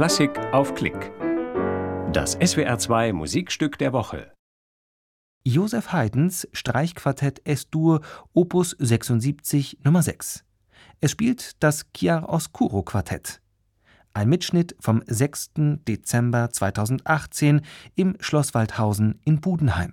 Klassik auf Klick. Das SWR2 Musikstück der Woche. Josef Haydns Streichquartett S-Dur Opus 76 Nummer 6. Es spielt das Chiaroscuro Quartett. Ein Mitschnitt vom 6. Dezember 2018 im Schloss Waldhausen in Budenheim.